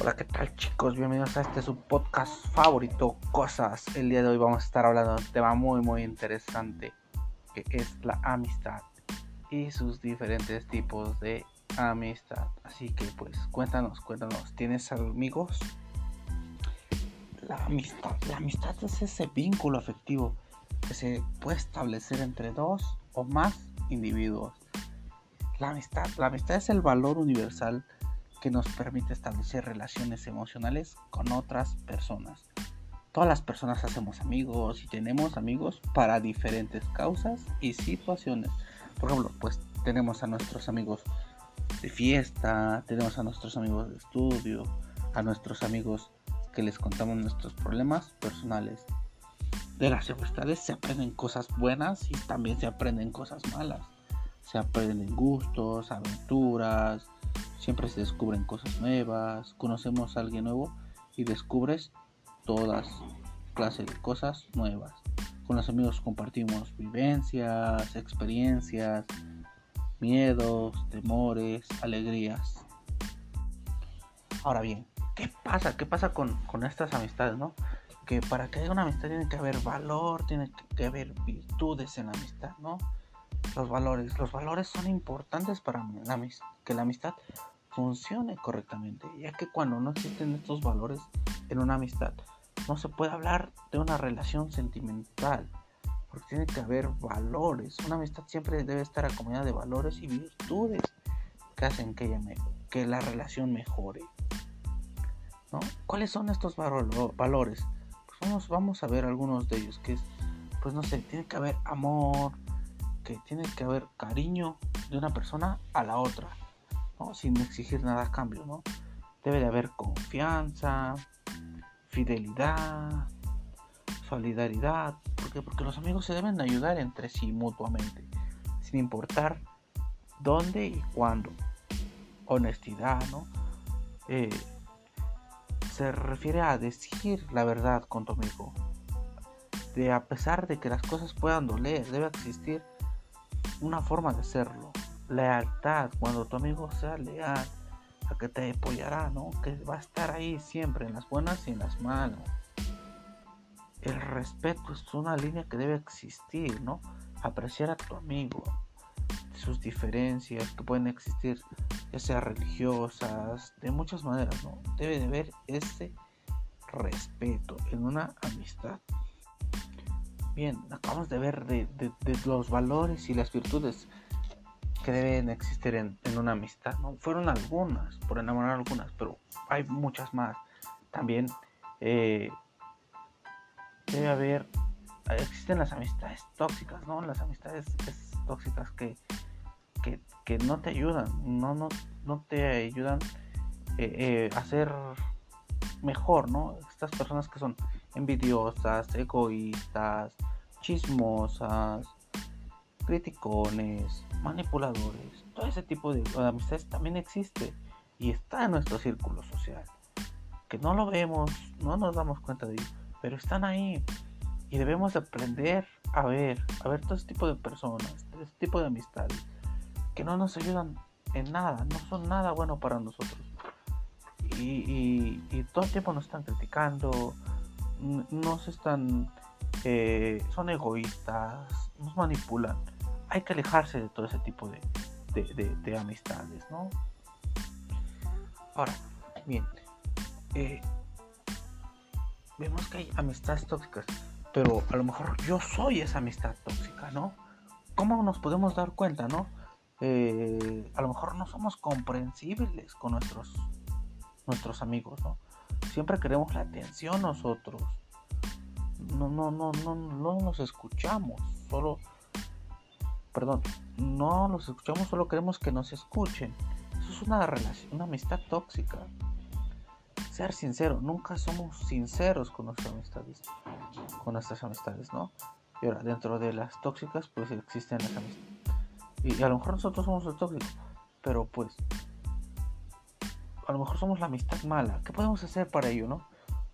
Hola, ¿qué tal chicos? Bienvenidos a este su podcast favorito, Cosas. El día de hoy vamos a estar hablando de un tema muy muy interesante, que es la amistad y sus diferentes tipos de amistad. Así que pues cuéntanos, cuéntanos, ¿tienes amigos? La amistad, la amistad es ese vínculo afectivo que se puede establecer entre dos o más individuos. La amistad, la amistad es el valor universal que nos permite establecer relaciones emocionales con otras personas. Todas las personas hacemos amigos y tenemos amigos para diferentes causas y situaciones. Por ejemplo, pues tenemos a nuestros amigos de fiesta, tenemos a nuestros amigos de estudio, a nuestros amigos que les contamos nuestros problemas personales. De las amistades se aprenden cosas buenas y también se aprenden cosas malas. Se aprenden gustos, aventuras, Siempre se descubren cosas nuevas, conocemos a alguien nuevo y descubres todas clases de cosas nuevas. Con los amigos compartimos vivencias, experiencias, miedos, temores, alegrías. Ahora bien, ¿qué pasa? ¿Qué pasa con, con estas amistades, no? Que para que haya una amistad tiene que haber valor, tiene que haber virtudes en la amistad, ¿no? Los valores, los valores son importantes para que la amistad funcione correctamente, ya que cuando no existen estos valores en una amistad, no se puede hablar de una relación sentimental, porque tiene que haber valores. Una amistad siempre debe estar acompañada de valores y virtudes que hacen que, ella que la relación mejore. ¿no? ¿Cuáles son estos valores? Pues vamos, vamos a ver algunos de ellos, que es, pues no sé, tiene que haber amor, que tiene que haber cariño de una persona a la otra sin exigir nada a cambio. ¿no? Debe de haber confianza, fidelidad, solidaridad. ¿Por Porque los amigos se deben ayudar entre sí mutuamente, sin importar dónde y cuándo. Honestidad, ¿no? Eh, se refiere a decir la verdad con tu amigo. De a pesar de que las cosas puedan doler, debe existir una forma de hacerlo lealtad, cuando tu amigo sea leal, a que te apoyará, ¿no? Que va a estar ahí siempre, en las buenas y en las malas. El respeto es una línea que debe existir, ¿no? Apreciar a tu amigo, sus diferencias que pueden existir, ya sea religiosas, de muchas maneras, ¿no? Debe de haber ese respeto en una amistad. Bien, acabamos de ver de, de los valores y las virtudes que deben existir en, una amistad. ¿no? Fueron algunas, por enamorar algunas, pero hay muchas más. También eh, debe haber, existen las amistades tóxicas, ¿no? Las amistades tóxicas que, que, no te ayudan, no, no, no te ayudan eh, eh, a ser mejor, ¿no? Estas personas que son envidiosas, egoístas, chismosas, criticones, manipuladores, todo ese tipo de, amistades también existe y está en nuestro círculo social. Que no lo vemos, no nos damos cuenta de ello, pero están ahí y debemos aprender a ver, a ver todo ese tipo de personas, todo ese tipo de amistades que no nos ayudan en nada, no son nada bueno para nosotros. Y, todo el tiempo nos están criticando, nos están, eh, son egoístas, nos manipulan hay que alejarse de todo ese tipo de, amistades, ¿no? Ahora, bien, eh, vemos que hay amistades tóxicas, pero a lo mejor yo soy esa amistad tóxica, ¿no? ¿Cómo nos podemos dar cuenta, no? Eh, a lo mejor no somos comprensibles con nuestros, nuestros amigos, ¿no? Siempre queremos la atención nosotros. No, no, no, no, no nos escuchamos, solo perdón, no los escuchamos, solo queremos que nos escuchen. Eso es una relación, una amistad tóxica. Ser sincero, nunca somos sinceros con nuestras amistades, con nuestras amistades, ¿no? Y ahora, dentro de las tóxicas, pues existen las amistades. Y, a lo mejor nosotros somos los tóxicos, pero pues, a lo mejor somos la amistad mala. ¿Qué podemos hacer para ello, no?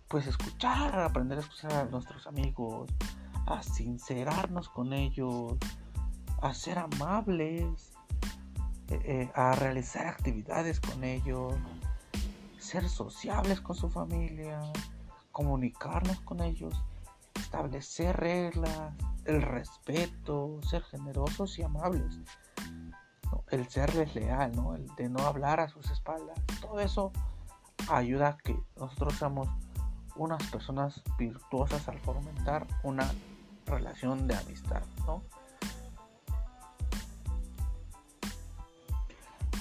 Pues escuchar, aprender a escuchar a nuestros amigos, a sincerarnos con ellos, a ser amables, eh, eh, a realizar actividades con ellos, ser sociables con su familia, comunicarnos con ellos, establecer reglas, el respeto, ser generosos y amables, el serles leal, el de no hablar a sus espaldas. Todo eso ayuda a que nosotros seamos unas personas virtuosas al fomentar una relación de amistad. ¿no?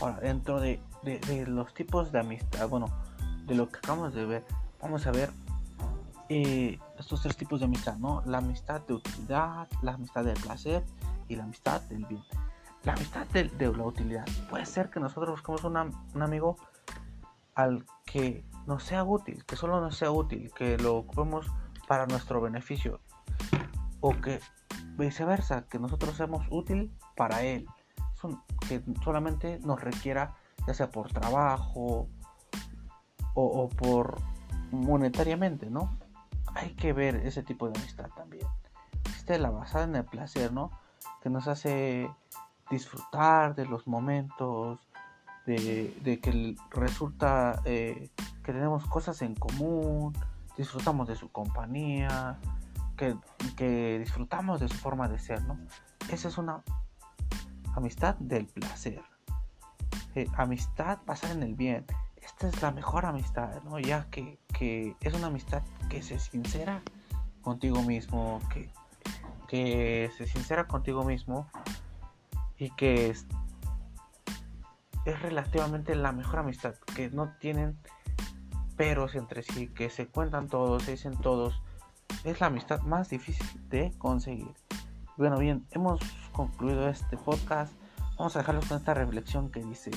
Ahora, dentro de, los tipos de amistad, bueno, de lo que acabamos de ver, vamos a ver eh, estos tres tipos de amistad, ¿no? La amistad de utilidad, la amistad del placer y la amistad del bien. La amistad de, la utilidad. Puede ser que nosotros busquemos un amigo al que nos sea útil, que solo nos sea útil, que lo ocupemos para nuestro beneficio. O que viceversa, que nosotros seamos útil para él que solamente nos requiera, ya sea por trabajo o, por monetariamente, ¿no? Hay que ver ese tipo de amistad también. Es la basada en el placer, ¿no? Que nos hace disfrutar de los momentos, de, que resulta eh, que tenemos cosas en común, disfrutamos de su compañía, que, que, disfrutamos de su forma de ser, ¿no? Esa es una amistad del placer. Eh, amistad basada en el bien. Esta es la mejor amistad, ¿no? Ya que, es una amistad que se sincera contigo mismo, que, que se sincera contigo mismo y que es, es relativamente la mejor amistad, que no tienen peros entre sí, que se cuentan todos, se dicen todos. Es la amistad más difícil de conseguir. Bueno, bien, hemos concluido este podcast. Vamos a dejarlos con esta reflexión que dice,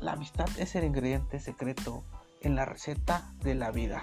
la amistad es el ingrediente secreto en la receta de la vida.